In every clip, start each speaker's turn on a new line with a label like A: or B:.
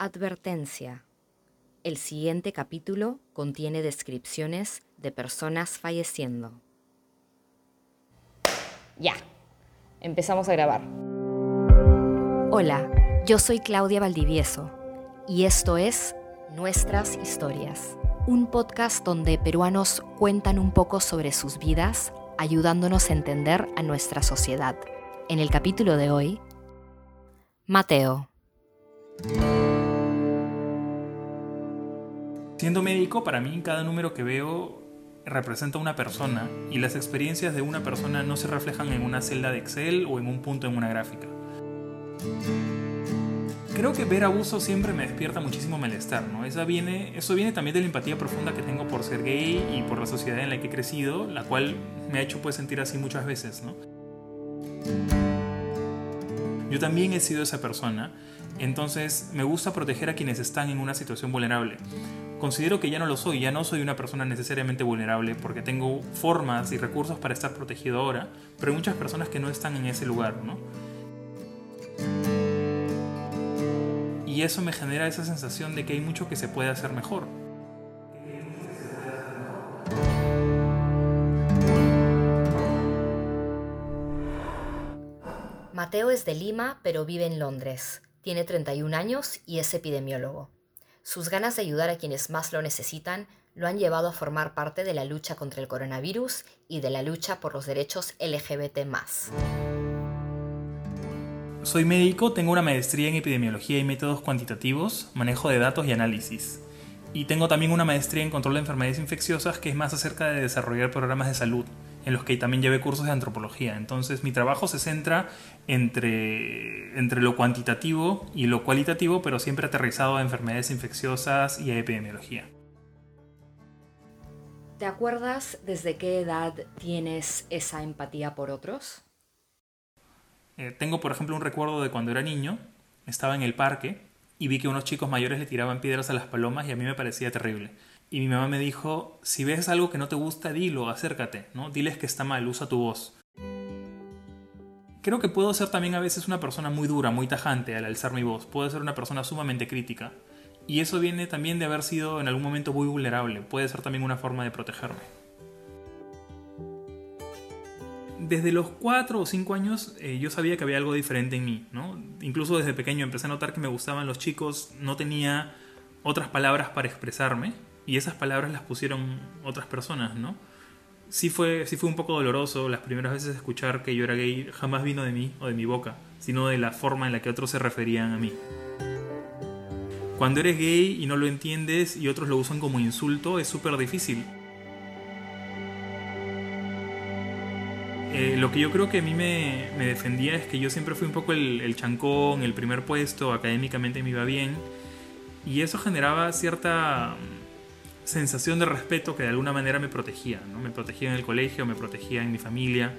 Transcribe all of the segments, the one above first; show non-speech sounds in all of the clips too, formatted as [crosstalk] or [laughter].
A: Advertencia. El siguiente capítulo contiene descripciones de personas falleciendo. Ya, empezamos a grabar. Hola, yo soy Claudia Valdivieso y esto es Nuestras Historias, un podcast donde peruanos cuentan un poco sobre sus vidas, ayudándonos a entender a nuestra sociedad. En el capítulo de hoy, Mateo.
B: Siendo médico, para mí cada número que veo representa una persona y las experiencias de una persona no se reflejan en una celda de Excel o en un punto en una gráfica. Creo que ver abuso siempre me despierta muchísimo malestar, ¿no? Eso viene, eso viene también de la empatía profunda que tengo por ser gay y por la sociedad en la que he crecido, la cual me ha hecho pues sentir así muchas veces, ¿no? Yo también he sido esa persona, entonces me gusta proteger a quienes están en una situación vulnerable. Considero que ya no lo soy, ya no soy una persona necesariamente vulnerable porque tengo formas y recursos para estar protegido ahora, pero hay muchas personas que no están en ese lugar, ¿no? Y eso me genera esa sensación de que hay mucho que se puede hacer mejor.
A: Mateo es de Lima, pero vive en Londres. Tiene 31 años y es epidemiólogo. Sus ganas de ayudar a quienes más lo necesitan lo han llevado a formar parte de la lucha contra el coronavirus y de la lucha por los derechos LGBT.
B: Soy médico, tengo una maestría en epidemiología y métodos cuantitativos, manejo de datos y análisis. Y tengo también una maestría en control de enfermedades infecciosas que es más acerca de desarrollar programas de salud, en los que también llevé cursos de antropología. Entonces mi trabajo se centra entre, entre lo cuantitativo y lo cualitativo, pero siempre aterrizado a enfermedades infecciosas y a epidemiología.
A: ¿Te acuerdas desde qué edad tienes esa empatía por otros?
B: Eh, tengo, por ejemplo, un recuerdo de cuando era niño, estaba en el parque y vi que unos chicos mayores le tiraban piedras a las palomas y a mí me parecía terrible. Y mi mamá me dijo, si ves algo que no te gusta, dilo, acércate, ¿no? Diles que está mal, usa tu voz. Creo que puedo ser también a veces una persona muy dura, muy tajante al alzar mi voz. Puedo ser una persona sumamente crítica. Y eso viene también de haber sido en algún momento muy vulnerable. Puede ser también una forma de protegerme. Desde los 4 o 5 años eh, yo sabía que había algo diferente en mí. ¿no? Incluso desde pequeño empecé a notar que me gustaban los chicos. No tenía otras palabras para expresarme y esas palabras las pusieron otras personas, ¿no? Sí fue, sí fue un poco doloroso las primeras veces escuchar que yo era gay, jamás vino de mí o de mi boca, sino de la forma en la que otros se referían a mí. Cuando eres gay y no lo entiendes y otros lo usan como insulto, es súper difícil. Eh, lo que yo creo que a mí me, defendía es que yo siempre fui un poco el, el chancón, el primer puesto, académicamente me iba bien, y eso generaba cierta sensación de respeto que de alguna manera me protegía, ¿no? Me protegía en el colegio, me protegía en mi familia.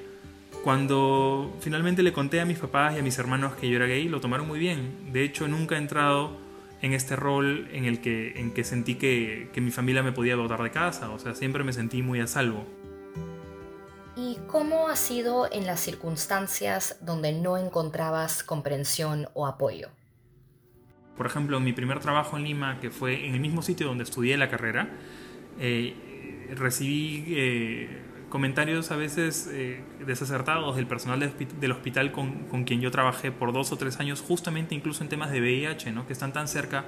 B: Cuando finalmente le conté a mis papás y a mis hermanos que yo era gay, lo tomaron muy bien. De hecho, nunca he entrado en este rol en el que, en que sentí que, que mi familia me podía botar de casa. O sea, siempre me sentí muy a salvo.
A: ¿Y cómo ha sido en las circunstancias donde no encontrabas comprensión o apoyo?
B: Por ejemplo, en mi primer trabajo en Lima, que fue en el mismo sitio donde estudié la carrera, eh, recibí eh, comentarios a veces eh, desacertados del personal del hospital con, con, quien yo trabajé por dos o tres años, justamente incluso en temas de VIH, ¿no? que están tan cerca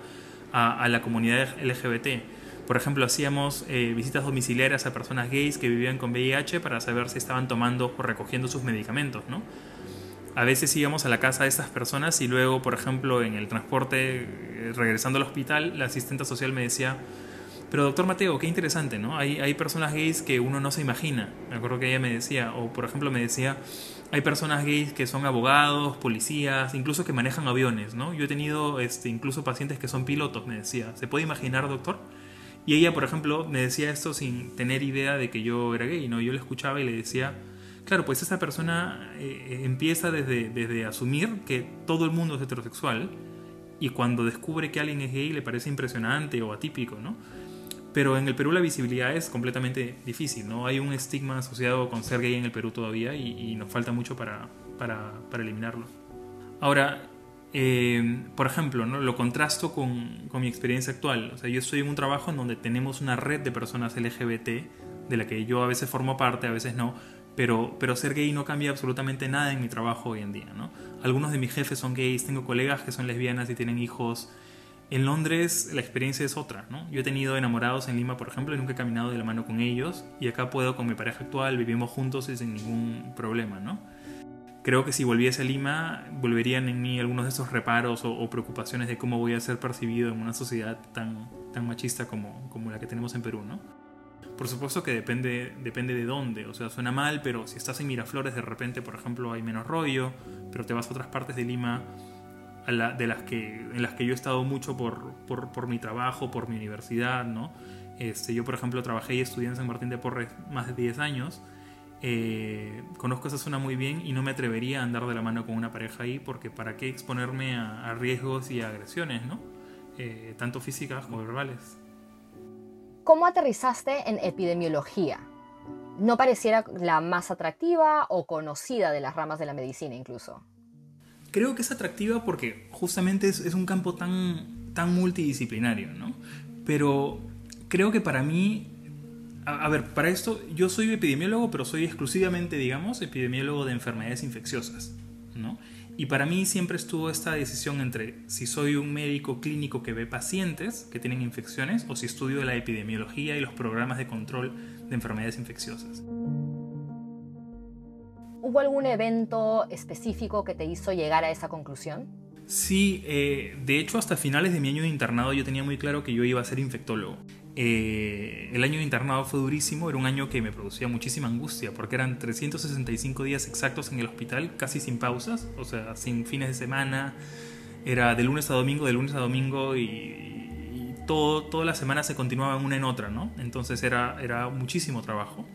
B: a, a la comunidad LGBT. Por ejemplo, hacíamos visitas domiciliarias a personas gays que vivían con VIH para saber si estaban tomando o recogiendo sus medicamentos, ¿no? A veces íbamos a la casa de estas personas y luego, por ejemplo, en el transporte, eh, regresando al hospital, la asistente social me decía, pero doctor Mateo, qué interesante, ¿no? Hay, hay personas gays que uno no se imagina. Me acuerdo que ella me decía, o por ejemplo me decía, hay personas gays que son abogados, policías, incluso que manejan aviones, ¿no? Yo he tenido este, incluso pacientes que son pilotos, me decía. ¿Se puede imaginar, doctor? Y ella, por ejemplo, me decía esto sin tener idea de que yo era gay, ¿no? Yo le escuchaba y le decía, Claro, pues esa persona eh, empieza desde, desde asumir que todo el mundo es heterosexual y cuando descubre que alguien es gay le parece impresionante o atípico, ¿no? Pero en el Perú la visibilidad es completamente difícil, ¿no? Hay un estigma asociado con ser gay en el Perú todavía y, nos falta mucho para, para, para eliminarlo. Ahora, Eh, por ejemplo, ¿no? lo contrasto con, con, mi experiencia actual. O sea, yo estoy en un trabajo en donde tenemos una red de personas LGBT, de la que yo a veces formo parte, a veces no, pero, pero ser gay no cambia absolutamente nada en mi trabajo hoy en día. ¿no? Algunos de mis jefes son gays, tengo colegas que son lesbianas y tienen hijos. En Londres la experiencia es otra. ¿no? Yo he tenido enamorados en Lima, por ejemplo, y nunca he caminado de la mano con ellos, y acá puedo con mi pareja actual, vivimos juntos y sin ningún problema. ¿no? creo que si volviese a Lima volverían en mí algunos de esos reparos o, preocupaciones de cómo voy a ser percibido en una sociedad tan, tan machista como, como la que tenemos en Perú, ¿no? Por supuesto que depende, depende de dónde, o sea, suena mal, pero si estás en Miraflores de repente, por ejemplo, hay menos rollo, pero te vas a otras partes de Lima de las que, en las que yo he estado mucho por, por, por mi trabajo, por mi universidad, ¿no? Este, yo, por ejemplo, trabajé y estudié en San Martín de Porres más de 10 años eh, conozco esa zona muy bien y no me atrevería a andar de la mano con una pareja ahí porque para qué exponerme a, riesgos y agresiones, ¿no? Eh, tanto físicas como verbales.
A: ¿Cómo aterrizaste en epidemiología? ¿No pareciera la más atractiva o conocida de las ramas de la medicina incluso?
B: Creo que es atractiva porque justamente es, un campo tan, tan multidisciplinario, ¿no? Pero creo que para mí a, ver, para esto yo soy epidemiólogo, pero soy exclusivamente, digamos, epidemiólogo de enfermedades infecciosas, ¿no? Y para mí siempre estuvo esta decisión entre si soy un médico clínico que ve pacientes que tienen infecciones o si estudio la epidemiología y los programas de control de enfermedades infecciosas.
A: ¿Hubo algún evento específico que te hizo llegar a esa conclusión?
B: Sí, eh, de hecho hasta finales de mi año de internado yo tenía muy claro que yo iba a ser infectólogo. Eh, el año de internado fue durísimo, era un año que me producía muchísima angustia, porque eran 365 días exactos en el hospital, casi sin pausas, o sea, sin fines de semana, era de lunes a domingo, de lunes a domingo y, todo, toda la semana se continuaba una en otra, ¿no? Entonces era, era muchísimo trabajo.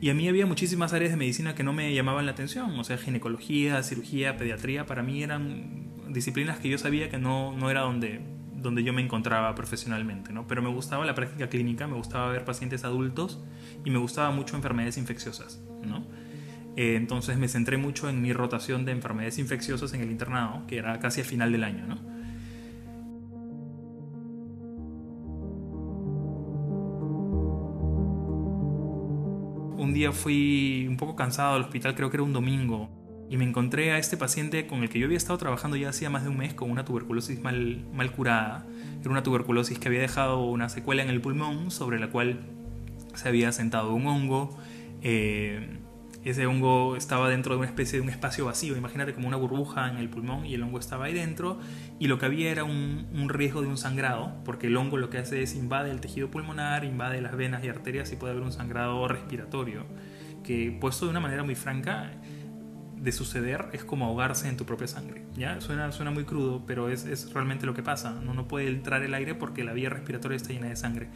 B: Y a mí había muchísimas áreas de medicina que no me llamaban la atención, o sea, ginecología, cirugía, pediatría, para mí eran disciplinas que yo sabía que no, no era donde, donde yo me encontraba profesionalmente, ¿no? Pero me gustaba la práctica clínica, me gustaba ver pacientes adultos y me gustaba mucho enfermedades infecciosas, ¿no? Eh, entonces me centré mucho en mi rotación de enfermedades infecciosas en el internado, que era casi al final del año, ¿no? Un día fui un poco cansado al hospital, creo que era un domingo, y me encontré a este paciente con el que yo había estado trabajando ya hacía más de un mes con una tuberculosis mal, mal curada. Era una tuberculosis que había dejado una secuela en el pulmón sobre la cual se había sentado un hongo. Eh, ese hongo estaba dentro de una especie de un espacio vacío, imagínate como una burbuja en el pulmón y el hongo estaba ahí dentro y lo que había era un, un, riesgo de un sangrado, porque el hongo lo que hace es invade el tejido pulmonar, invade las venas y arterias y puede haber un sangrado respiratorio, que puesto de una manera muy franca de suceder es como ahogarse en tu propia sangre. ¿ya? Suena, suena muy crudo, pero es, es realmente lo que pasa. Uno no puede entrar el aire porque la vía respiratoria está llena de sangre.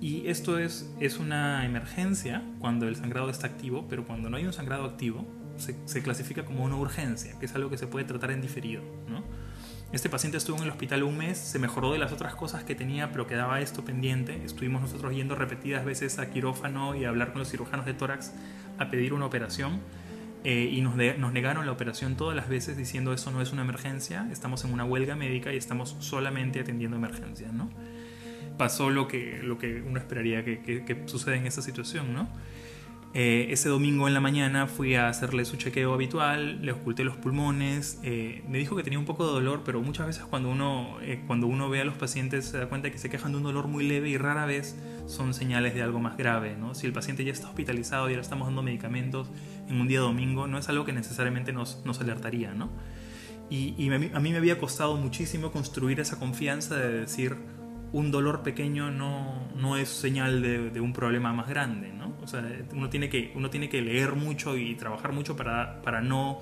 B: Y esto es, es una emergencia cuando el sangrado está activo, pero cuando no hay un sangrado activo, se, se clasifica como una urgencia, que es algo que se puede tratar en diferido. ¿no? Este paciente estuvo en el hospital un mes, se mejoró de las otras cosas que tenía, pero quedaba esto pendiente. Estuvimos nosotros yendo repetidas veces a quirófano y a hablar con los cirujanos de tórax a pedir una operación eh, y nos, nos, negaron la operación todas las veces diciendo eso no es una emergencia, estamos en una huelga médica y estamos solamente atendiendo emergencias, ¿no? Pasó lo que, lo que uno esperaría que, que, que suceda en esta situación, ¿no? Eh, ese domingo en la mañana fui a hacerle su chequeo habitual, le oculté los pulmones, eh, me dijo que tenía un poco de dolor, pero muchas veces cuando uno, eh, cuando uno ve a los pacientes se da cuenta que se quejan de un dolor muy leve y rara vez son señales de algo más grave. ¿no? Si el paciente ya está hospitalizado y ahora estamos dando medicamentos en un día domingo, no es algo que necesariamente nos, nos alertaría. ¿no? Y, a mí me había costado muchísimo construir esa confianza de decir, un dolor pequeño no, no es señal de, un problema más grande, ¿no? O sea, uno tiene que, uno tiene que leer mucho y trabajar mucho para, para no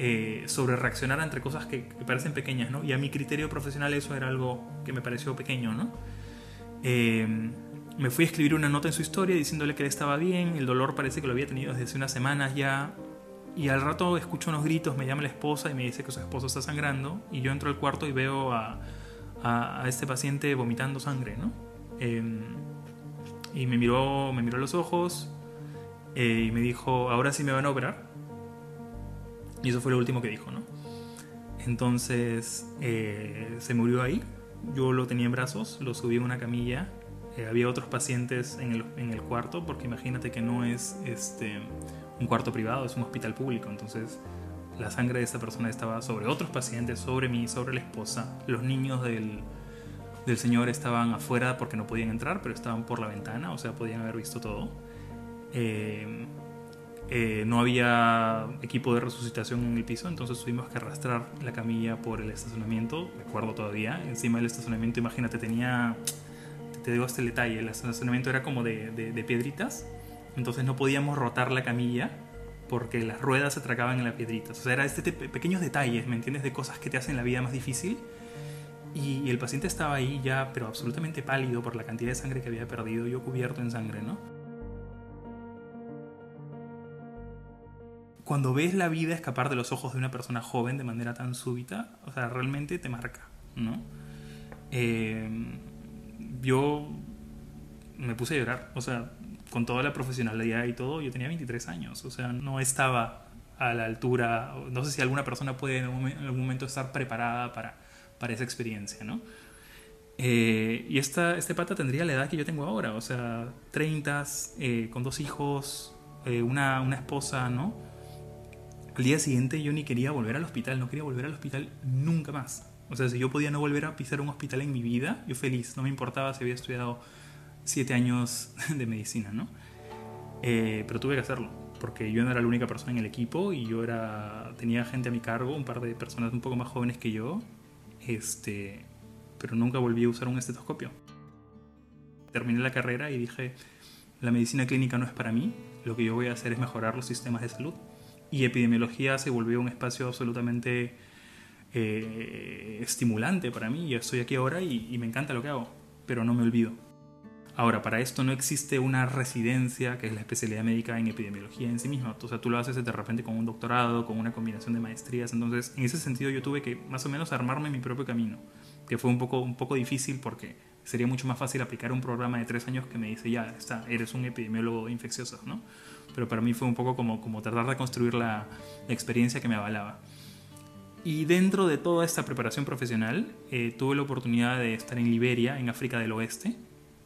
B: eh, sobre entre cosas que, que, parecen pequeñas, ¿no? Y a mi criterio profesional eso era algo que me pareció pequeño, ¿no? Eh, me fui a escribir una nota en su historia diciéndole que él estaba bien, el dolor parece que lo había tenido desde hace unas semanas ya, y al rato escucho unos gritos, me llama la esposa y me dice que su esposo está sangrando, y yo entro al cuarto y veo a a, este paciente vomitando sangre, ¿no? Em, y me miró, me miró a los ojos eh, y me dijo, ahora sí me van a operar. Y eso fue lo último que dijo, ¿no? Entonces eh, se murió ahí. Yo lo tenía en brazos, lo subí en una camilla. Eh, había otros pacientes en el, en el, cuarto, porque imagínate que no es este, un cuarto privado, es un hospital público. Entonces la sangre de esta persona estaba sobre otros pacientes, sobre mí, sobre la esposa. Los niños del, del señor estaban afuera porque no podían entrar, pero estaban por la ventana, o sea, podían haber visto todo. Eh, eh, no había equipo de resucitación en el piso, entonces tuvimos que arrastrar la camilla por el estacionamiento, recuerdo todavía, encima del estacionamiento, imagínate, tenía, te digo este detalle, el estacionamiento era como de, de, piedritas, entonces no podíamos rotar la camilla porque las ruedas se tragaban en las piedritas, o sea, era este pequeños detalles, ¿me entiendes? De cosas que te hacen la vida más difícil. Y, y el paciente estaba ahí ya, pero absolutamente pálido por la cantidad de sangre que había perdido, yo cubierto en sangre, ¿no? cuando ves la vida escapar de los ojos de una persona joven de manera tan súbita, o sea, realmente te marca, ¿no? Eh, yo me puse a llorar, o sea, con toda la profesionalidad y todo, yo tenía 23 años, o sea, no estaba a la altura, no sé si alguna persona puede en algún momento estar preparada para, para esa experiencia, ¿no? Eh, y esta, este pata tendría la edad que yo tengo ahora, o sea, 30, eh, con dos hijos, una, una esposa, ¿no? Al día siguiente yo ni quería volver al hospital, no quería volver al hospital nunca más. O sea, si yo podía no volver a pisar un hospital en mi vida, yo feliz, no me importaba si había estudiado siete años [laughs] de medicina, ¿no? Eh, pero tuve que hacerlo, porque yo no era la única persona en el equipo y yo era, tenía gente a mi cargo, un par de personas un poco más jóvenes que yo, este, pero nunca volví a usar un estetoscopio. Terminé la carrera y dije, la medicina clínica no es para mí, lo que yo voy a hacer es mejorar los sistemas de salud y epidemiología se volvió un espacio absolutamente eh, estimulante para mí. Yo estoy aquí ahora y, me encanta lo que hago, pero no me olvido. Ahora, para esto no existe una residencia, que es la especialidad médica en epidemiología en sí misma. O sea, tú lo haces de repente con un doctorado, con una combinación de maestrías. Entonces, en ese sentido yo tuve que más o menos armarme mi propio camino, que fue un poco, un poco difícil porque sería mucho más fácil aplicar un programa de tres años que me dice, ya, está, eres un epidemiólogo infeccioso, ¿no? pero para mí fue un poco como, como tratar de construir la, experiencia que me avalaba. Y dentro de toda esta preparación profesional, eh, tuve la oportunidad de estar en Liberia, en África del Oeste,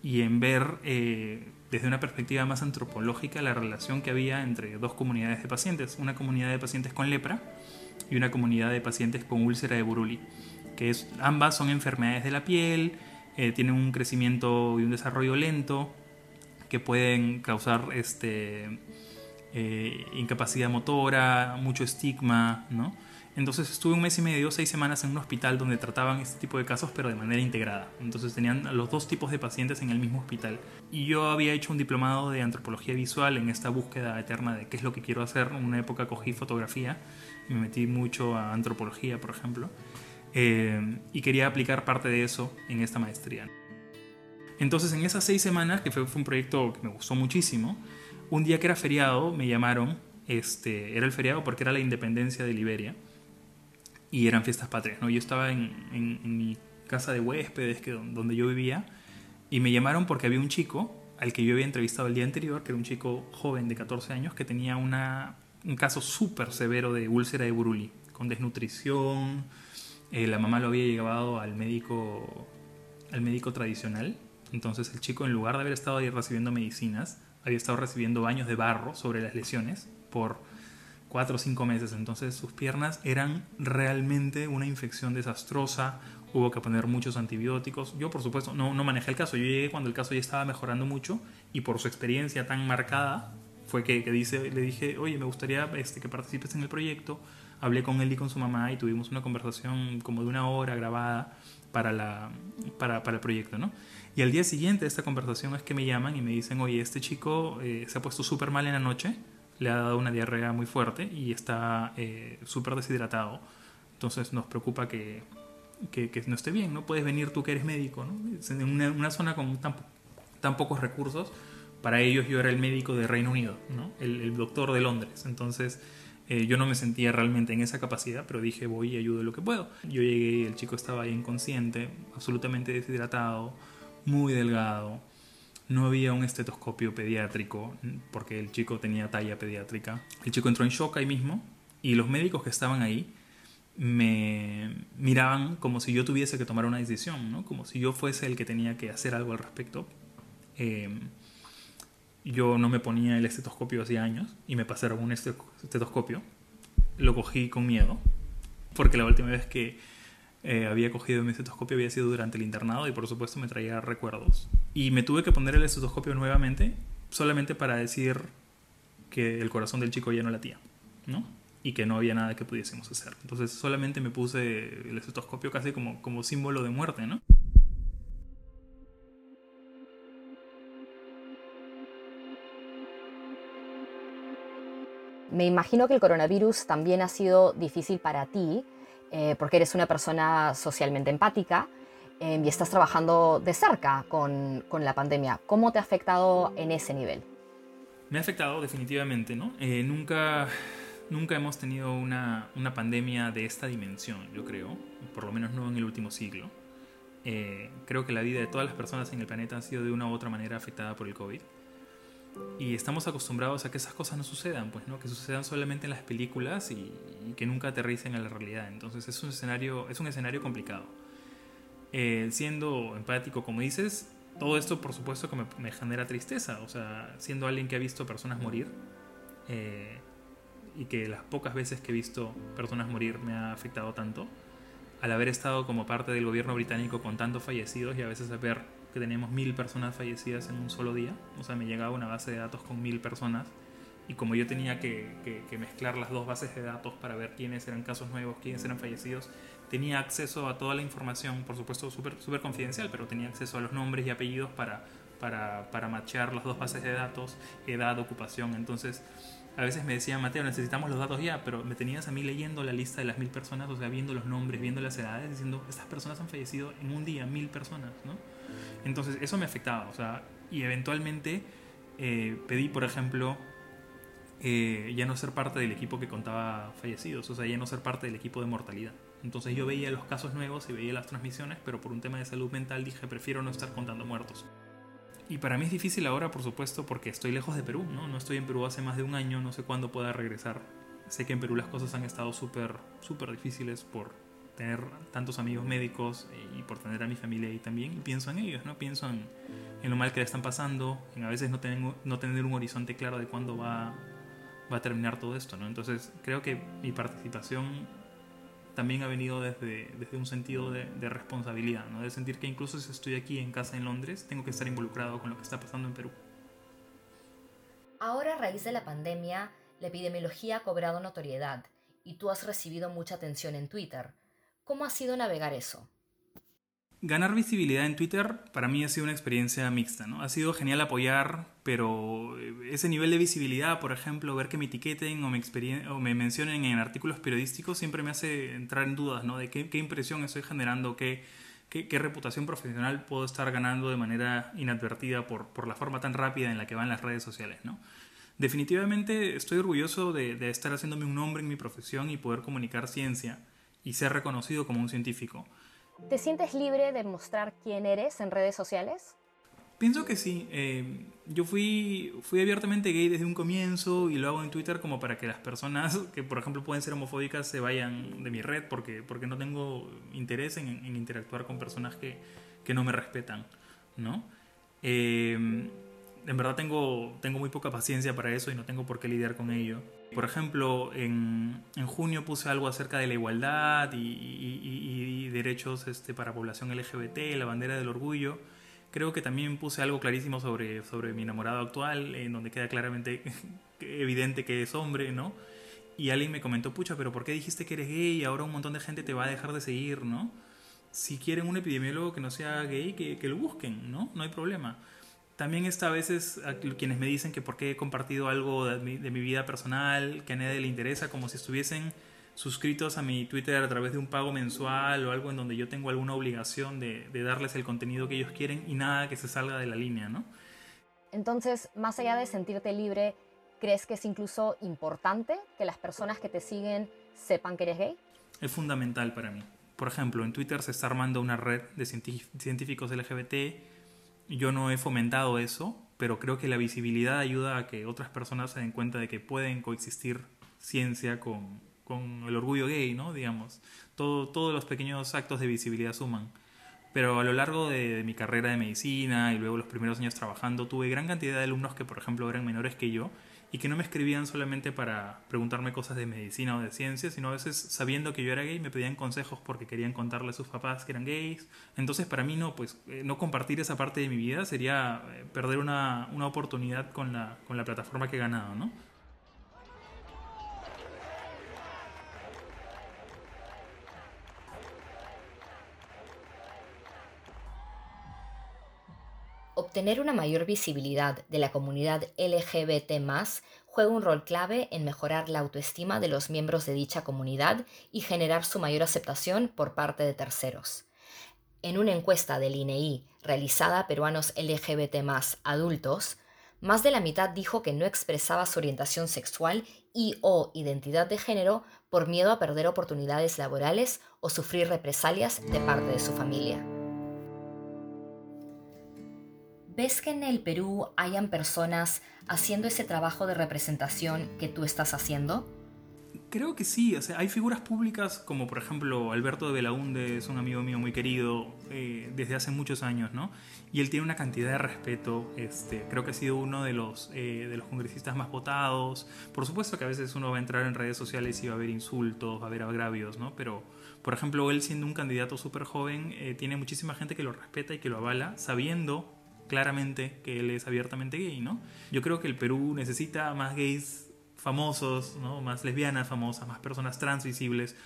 B: y en ver eh, desde una perspectiva más antropológica la relación que había entre dos comunidades de pacientes, una comunidad de pacientes con lepra y una comunidad de pacientes con úlcera de Buruli, que ambas son enfermedades de la piel, eh, tienen un crecimiento y un desarrollo lento, que pueden causar este, eh, incapacidad motora, mucho estigma, ¿no? Entonces estuve un mes y medio, seis semanas en un hospital donde trataban este tipo de casos, pero de manera integrada. Entonces tenían los dos tipos de pacientes en el mismo hospital. Y yo había hecho un diplomado de antropología visual en esta búsqueda eterna de qué es lo que quiero hacer. En una época cogí fotografía y me metí mucho a antropología, por ejemplo. Eh, y quería aplicar parte de eso en esta maestría. Entonces en esas seis semanas, que fue, un proyecto que me gustó muchísimo, un día que era feriado me llamaron, este, era el feriado porque era la independencia de Liberia y eran fiestas patrias. ¿no? Yo estaba en, en, mi casa de huéspedes que, donde yo vivía y me llamaron porque había un chico al que yo había entrevistado el día anterior, que era un chico joven de 14 años que tenía una, un caso súper severo de úlcera de Buruli, con desnutrición. Eh, la mamá lo había llevado al médico, al médico tradicional entonces el chico en lugar de haber estado ahí recibiendo medicinas, había estado recibiendo baños de barro sobre las lesiones por cuatro o cinco meses. Entonces sus piernas eran realmente una infección desastrosa. Hubo que poner muchos antibióticos. Yo, por supuesto, no, no manejé el caso. Yo llegué cuando el caso ya estaba mejorando mucho y por su experiencia tan marcada fue que, dice, le dije, oye, me gustaría este, que participes en el proyecto. Hablé con él y con su mamá y tuvimos una conversación como de una hora grabada para, la, para, para el proyecto, ¿no? Y al día siguiente de esta conversación es que me llaman y me dicen, oye, este chico eh, se ha puesto súper mal en la noche, le ha dado una diarrea muy fuerte y está eh, súper deshidratado. Entonces nos preocupa que, que, no esté bien, ¿no? Puedes venir tú que eres médico, ¿no? En una, zona con tan, tan, pocos recursos, para ellos yo era el médico de Reino Unido, ¿no? El, el doctor de Londres. Entonces eh, yo no me sentía realmente en esa capacidad, pero dije voy y ayudo lo que puedo. Yo llegué y el chico estaba ahí inconsciente, absolutamente deshidratado muy delgado. No había un estetoscopio pediátrico porque el chico tenía talla pediátrica. El chico entró en shock ahí mismo y los médicos que estaban ahí me miraban como si yo tuviese que tomar una decisión, ¿no? Como si yo fuese el que tenía que hacer algo al respecto. Em, yo no me ponía el estetoscopio hace años y me pasaron un estetoscopio. Lo cogí con miedo, porque la última vez que eh, había cogido mi estetoscopio había sido durante el internado y por supuesto me traía recuerdos. Y me tuve que poner el estetoscopio nuevamente solamente para decir que el corazón del chico ya no latía, ¿no? Y que no había nada que pudiésemos hacer. Entonces solamente me puse el estetoscopio casi como, como símbolo de muerte, ¿no?
A: Me imagino que el coronavirus también ha sido difícil para ti, eh, porque eres una persona socialmente empática eh, y estás trabajando de cerca con, con, la pandemia. ¿Cómo te ha afectado en ese nivel?
B: Me ha afectado definitivamente, ¿no? Eh, nunca, nunca hemos tenido una, una, pandemia de esta dimensión, yo creo, por lo menos no en el último siglo. creo que la vida de todas las personas en el planeta ha sido de una u otra manera afectada por el COVID y estamos acostumbrados a que esas cosas no sucedan, pues, ¿no? Que sucedan solamente en las películas y, que nunca aterricen a la realidad. Entonces es un escenario, es un escenario complicado. Eh, siendo empático, como dices, todo esto por supuesto que me, genera tristeza. O sea, siendo alguien que ha visto personas morir eh, y que las pocas veces que he visto personas morir me ha afectado tanto, al haber estado como parte del gobierno británico con tantos fallecidos y a veces a ver que teníamos mil personas fallecidas en un solo día. O sea, me llegaba una base de datos con mil personas. Y como yo tenía que, mezclar las dos bases de datos para ver quiénes eran casos nuevos, quiénes eran fallecidos, tenía acceso a toda la información, por supuesto súper super confidencial, pero tenía acceso a los nombres y apellidos para, para, para machear las dos bases de datos, edad, ocupación. Entonces, a veces me decían, Mateo, necesitamos los datos ya, pero me tenías a mí leyendo la lista de las mil personas, o sea, viendo los nombres, viendo las edades, diciendo, estas personas han fallecido en un día, mil personas, ¿no? Entonces eso me afectaba, o sea, y eventualmente eh, pedí, por ejemplo, eh, ya no ser parte del equipo que contaba fallecidos, o sea, ya no ser parte del equipo de mortalidad. Entonces yo veía los casos nuevos y veía las transmisiones, pero por un tema de salud mental dije, prefiero no estar contando muertos. Y para mí es difícil ahora, por supuesto, porque estoy lejos de Perú, ¿no? No estoy en Perú hace más de un año, no sé cuándo pueda regresar. Sé que en Perú las cosas han estado súper, súper difíciles por tener tantos amigos médicos y por tener a mi familia ahí también. Y pienso en ellos, ¿no? Pienso en, lo mal que le están pasando, en a veces no, tener, no tener un horizonte claro de cuándo va, va a terminar todo esto, ¿no? Entonces creo que mi participación también ha venido desde, desde un sentido de, de, responsabilidad, ¿no? De sentir que incluso si estoy aquí en casa en Londres, tengo que estar involucrado con lo que está pasando en Perú.
A: Ahora, a raíz de la pandemia, la epidemiología ha cobrado notoriedad y tú has recibido mucha atención en Twitter. ¿Cómo ha sido navegar eso?
B: Ganar visibilidad en Twitter para mí ha sido una experiencia mixta, ¿no? Ha sido genial apoyar, pero eh, ese nivel de visibilidad, por ejemplo, ver que me etiqueten o me, o me mencionen en artículos periodísticos siempre me hace entrar en dudas, ¿no? De qué, impresión estoy generando, qué, qué, reputación profesional puedo estar ganando de manera inadvertida por, por, la forma tan rápida en la que van las redes sociales, ¿no? Definitivamente estoy orgulloso de, de estar haciéndome un nombre en mi profesión y poder comunicar ciencia y ser reconocido como un científico.
A: ¿Te sientes libre de mostrar quién eres en redes sociales?
B: Pienso que sí. Eh, yo fui, fui abiertamente gay desde un comienzo y lo hago en Twitter como para que las personas [laughs] que, por ejemplo, pueden ser homofóbicas se vayan de mi red porque, porque no tengo interés en, interactuar con personas que, que, no me respetan, ¿no? Eh, en verdad tengo, tengo muy poca paciencia para eso y no tengo por qué lidiar con ello. Por ejemplo, en, en junio puse algo acerca de la igualdad y, y, derechos este, para población LGBT, la bandera del orgullo. Creo que también puse algo clarísimo sobre, sobre mi enamorado actual, en donde queda claramente [laughs] evidente que es hombre, ¿no? Y alguien me comentó, pucha, pero ¿por qué dijiste que eres gay y ahora un montón de gente te va a dejar de seguir, ¿no? Si quieren un epidemiólogo que no sea gay, que, que lo busquen, ¿no? No hay problema. También está a veces a quienes me dicen que por qué he compartido algo de mi, de mi, vida personal que a nadie le interesa, como si estuviesen suscritos a mi Twitter a través de un pago mensual o algo en donde yo tengo alguna obligación de, de darles el contenido que ellos quieren y nada que se salga de la línea, ¿no?
A: Entonces, más allá de sentirte libre, ¿crees que es incluso importante que las personas que te siguen sepan que eres gay?
B: Es fundamental para mí. Por ejemplo, en Twitter se está armando una red de científicos LGBT yo no he fomentado eso, pero creo que la visibilidad ayuda a que otras personas se den cuenta de que pueden coexistir ciencia con, con el orgullo gay, ¿no? Digamos, todo, todos los pequeños actos de visibilidad suman. Pero a lo largo de, mi carrera de medicina y luego los primeros años trabajando, tuve gran cantidad de alumnos que, por ejemplo, eran menores que yo y que no me escribían solamente para preguntarme cosas de medicina o de ciencia, sino a veces sabiendo que yo era gay me pedían consejos porque querían contarle a sus papás que eran gays. Entonces para mí no, pues eh, no compartir esa parte de mi vida sería eh, perder una, una oportunidad con la, con la plataforma que he ganado, ¿no?
A: Obtener una mayor visibilidad de la comunidad LGBT juega un rol clave en mejorar la autoestima de los miembros de dicha comunidad y generar su mayor aceptación por parte de terceros. En una encuesta del INEI realizada a peruanos LGBT adultos, más de la mitad dijo que no expresaba su orientación sexual y o identidad de género por miedo a perder oportunidades laborales o sufrir represalias de parte de su familia. ¿Ves que en el Perú hayan personas haciendo ese trabajo de representación que tú estás haciendo?
B: Creo que sí, o sea, hay figuras públicas como por ejemplo Alberto de Belaunde, es un amigo mío muy querido eh, desde hace muchos años, ¿no? Y él tiene una cantidad de respeto, este, creo que ha sido uno de los, eh, de los congresistas más votados. Por supuesto que a veces uno va a entrar en redes sociales y va a haber insultos, va a haber agravios, ¿no? Pero, por ejemplo, él siendo un candidato súper joven, eh, tiene muchísima gente que lo respeta y que lo avala, sabiendo claramente que él es abiertamente gay, ¿no? Yo creo que el Perú necesita más gays famosos, ¿no? Más lesbianas famosas, más personas trans visibles,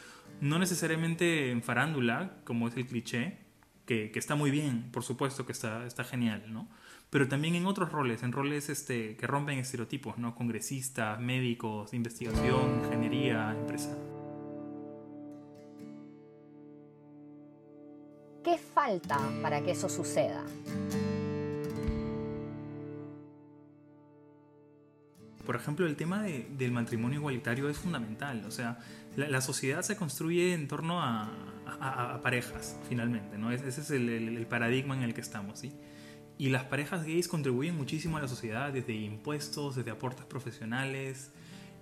B: no necesariamente en farándula, como es el cliché, que, que, está muy bien, por supuesto que está, está genial, ¿no? Pero también en otros roles, en roles este, que rompen estereotipos, ¿no? Congresistas, médicos, ininvestigación, ingeniería, empresa.
A: ¿Qué falta para que eso suceda?
B: Por ejemplo, el tema del matrimonio igualitario es fundamental. O sea, la, sociedad se construye en torno a, parejas, finalmente. ¿no? Ese es el, paradigma en el que estamos. ¿sí? Y las parejas gays contribuyen muchísimo a la sociedad, desde impuestos, desde aportes profesionales,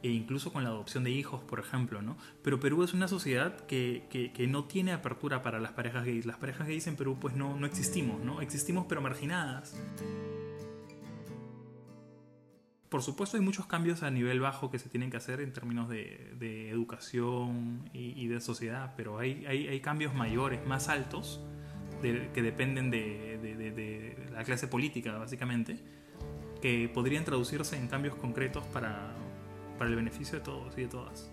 B: e incluso con la adopción de hijos, por ejemplo, ¿no? Pero Perú es una sociedad que, que, no tiene apertura para las parejas gays. Las parejas gays en Perú pues no, no existimos, ¿no? Existimos pero marginadas. Por supuesto hay muchos cambios a nivel bajo que se tienen que hacer en términos de, educación y, de sociedad, pero hay, hay, cambios mayores, más altos, que dependen de, la clase política, básicamente, que podrían traducirse en cambios concretos para, para el beneficio de todos y de todas.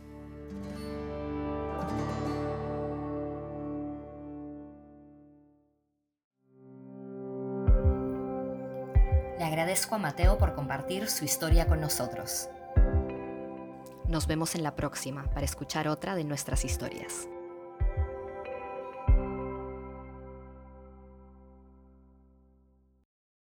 A: Agradezco a Mateo por compartir su historia con nosotros. Nos vemos en la próxima para escuchar otra de nuestras historias.